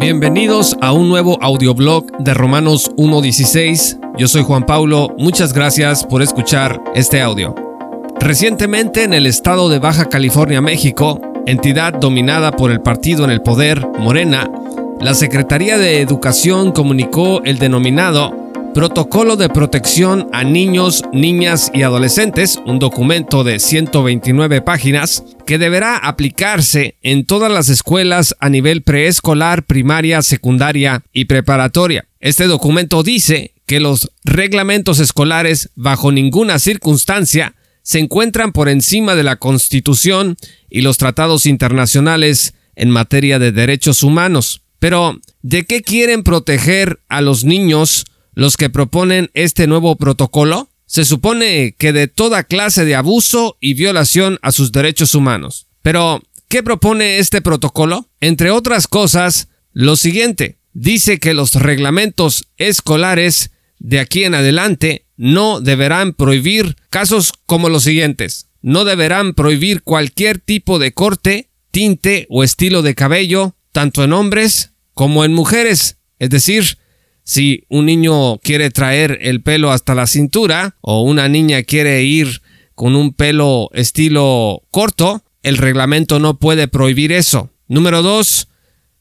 Bienvenidos a un nuevo audioblog de Romanos 1.16. Yo soy Juan Paulo, muchas gracias por escuchar este audio. Recientemente en el estado de Baja California, México, entidad dominada por el partido en el poder, Morena, la Secretaría de Educación comunicó el denominado Protocolo de Protección a Niños, Niñas y Adolescentes, un documento de 129 páginas, que deberá aplicarse en todas las escuelas a nivel preescolar, primaria, secundaria y preparatoria. Este documento dice que los reglamentos escolares bajo ninguna circunstancia se encuentran por encima de la Constitución y los tratados internacionales en materia de derechos humanos. Pero, ¿de qué quieren proteger a los niños los que proponen este nuevo protocolo? Se supone que de toda clase de abuso y violación a sus derechos humanos. Pero, ¿qué propone este protocolo? Entre otras cosas, lo siguiente. Dice que los reglamentos escolares de aquí en adelante no deberán prohibir casos como los siguientes. No deberán prohibir cualquier tipo de corte, tinte o estilo de cabello, tanto en hombres como en mujeres. Es decir, si un niño quiere traer el pelo hasta la cintura o una niña quiere ir con un pelo estilo corto, el reglamento no puede prohibir eso. Número dos,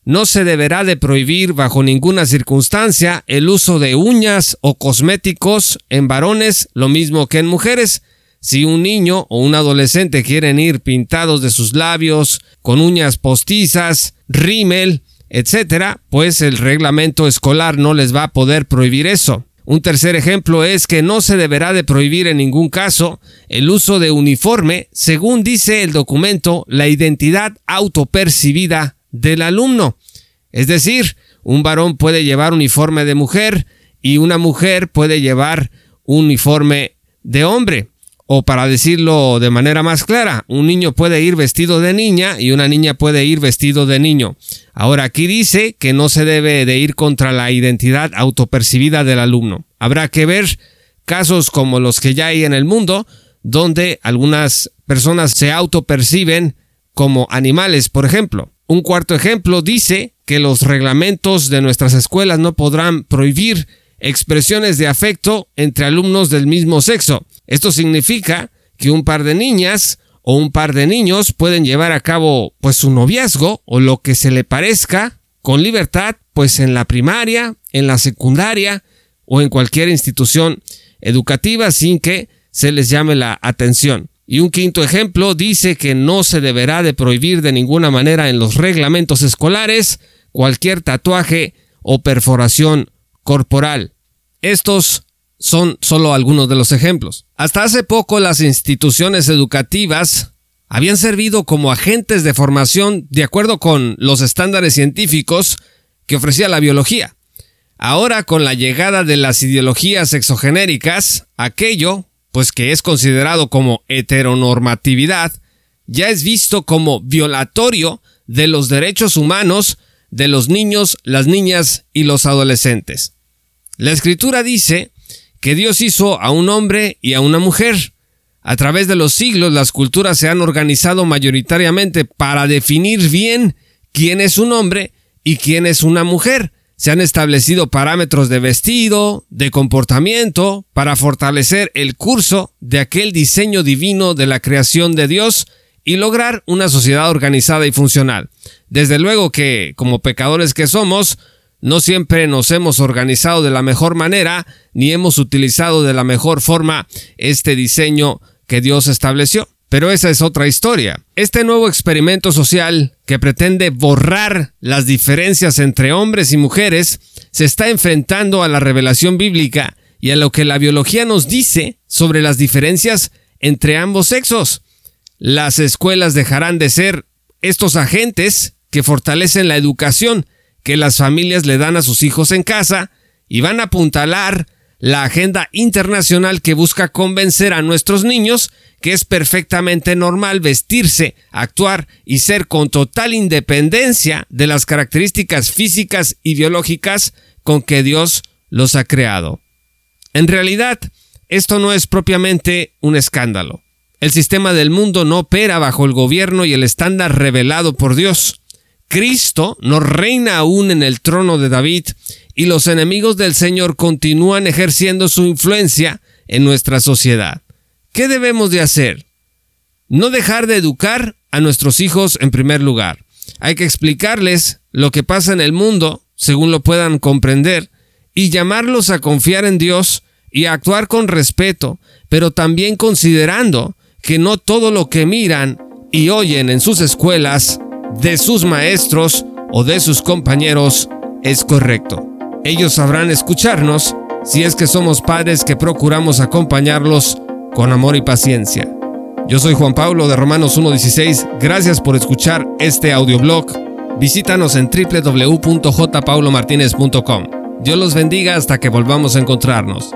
no se deberá de prohibir bajo ninguna circunstancia el uso de uñas o cosméticos en varones, lo mismo que en mujeres. Si un niño o un adolescente quieren ir pintados de sus labios, con uñas postizas, rímel, etcétera, pues el reglamento escolar no les va a poder prohibir eso. Un tercer ejemplo es que no se deberá de prohibir en ningún caso el uso de uniforme, según dice el documento, la identidad autopercibida del alumno. Es decir, un varón puede llevar uniforme de mujer y una mujer puede llevar uniforme de hombre. O para decirlo de manera más clara, un niño puede ir vestido de niña y una niña puede ir vestido de niño. Ahora aquí dice que no se debe de ir contra la identidad autopercibida del alumno. Habrá que ver casos como los que ya hay en el mundo, donde algunas personas se autoperciben como animales, por ejemplo. Un cuarto ejemplo dice que los reglamentos de nuestras escuelas no podrán prohibir expresiones de afecto entre alumnos del mismo sexo. Esto significa que un par de niñas o un par de niños pueden llevar a cabo pues su noviazgo o lo que se le parezca con libertad pues en la primaria, en la secundaria o en cualquier institución educativa sin que se les llame la atención. Y un quinto ejemplo dice que no se deberá de prohibir de ninguna manera en los reglamentos escolares cualquier tatuaje o perforación corporal. Estos son solo algunos de los ejemplos. Hasta hace poco las instituciones educativas habían servido como agentes de formación de acuerdo con los estándares científicos que ofrecía la biología. Ahora con la llegada de las ideologías exogenéricas, aquello, pues que es considerado como heteronormatividad, ya es visto como violatorio de los derechos humanos de los niños, las niñas y los adolescentes. La escritura dice que Dios hizo a un hombre y a una mujer. A través de los siglos las culturas se han organizado mayoritariamente para definir bien quién es un hombre y quién es una mujer. Se han establecido parámetros de vestido, de comportamiento, para fortalecer el curso de aquel diseño divino de la creación de Dios y lograr una sociedad organizada y funcional. Desde luego que, como pecadores que somos, no siempre nos hemos organizado de la mejor manera ni hemos utilizado de la mejor forma este diseño que Dios estableció. Pero esa es otra historia. Este nuevo experimento social que pretende borrar las diferencias entre hombres y mujeres se está enfrentando a la revelación bíblica y a lo que la biología nos dice sobre las diferencias entre ambos sexos. Las escuelas dejarán de ser estos agentes que fortalecen la educación que las familias le dan a sus hijos en casa y van a apuntalar la agenda internacional que busca convencer a nuestros niños que es perfectamente normal vestirse, actuar y ser con total independencia de las características físicas y biológicas con que Dios los ha creado. En realidad, esto no es propiamente un escándalo. El sistema del mundo no opera bajo el gobierno y el estándar revelado por Dios. Cristo no reina aún en el trono de David y los enemigos del Señor continúan ejerciendo su influencia en nuestra sociedad. ¿Qué debemos de hacer? No dejar de educar a nuestros hijos en primer lugar. Hay que explicarles lo que pasa en el mundo según lo puedan comprender y llamarlos a confiar en Dios y a actuar con respeto, pero también considerando que no todo lo que miran y oyen en sus escuelas de sus maestros o de sus compañeros es correcto. Ellos sabrán escucharnos si es que somos padres que procuramos acompañarlos con amor y paciencia. Yo soy Juan Pablo de Romanos 1.16. Gracias por escuchar este audioblog. Visítanos en www.jpaulomartinez.com. Dios los bendiga hasta que volvamos a encontrarnos.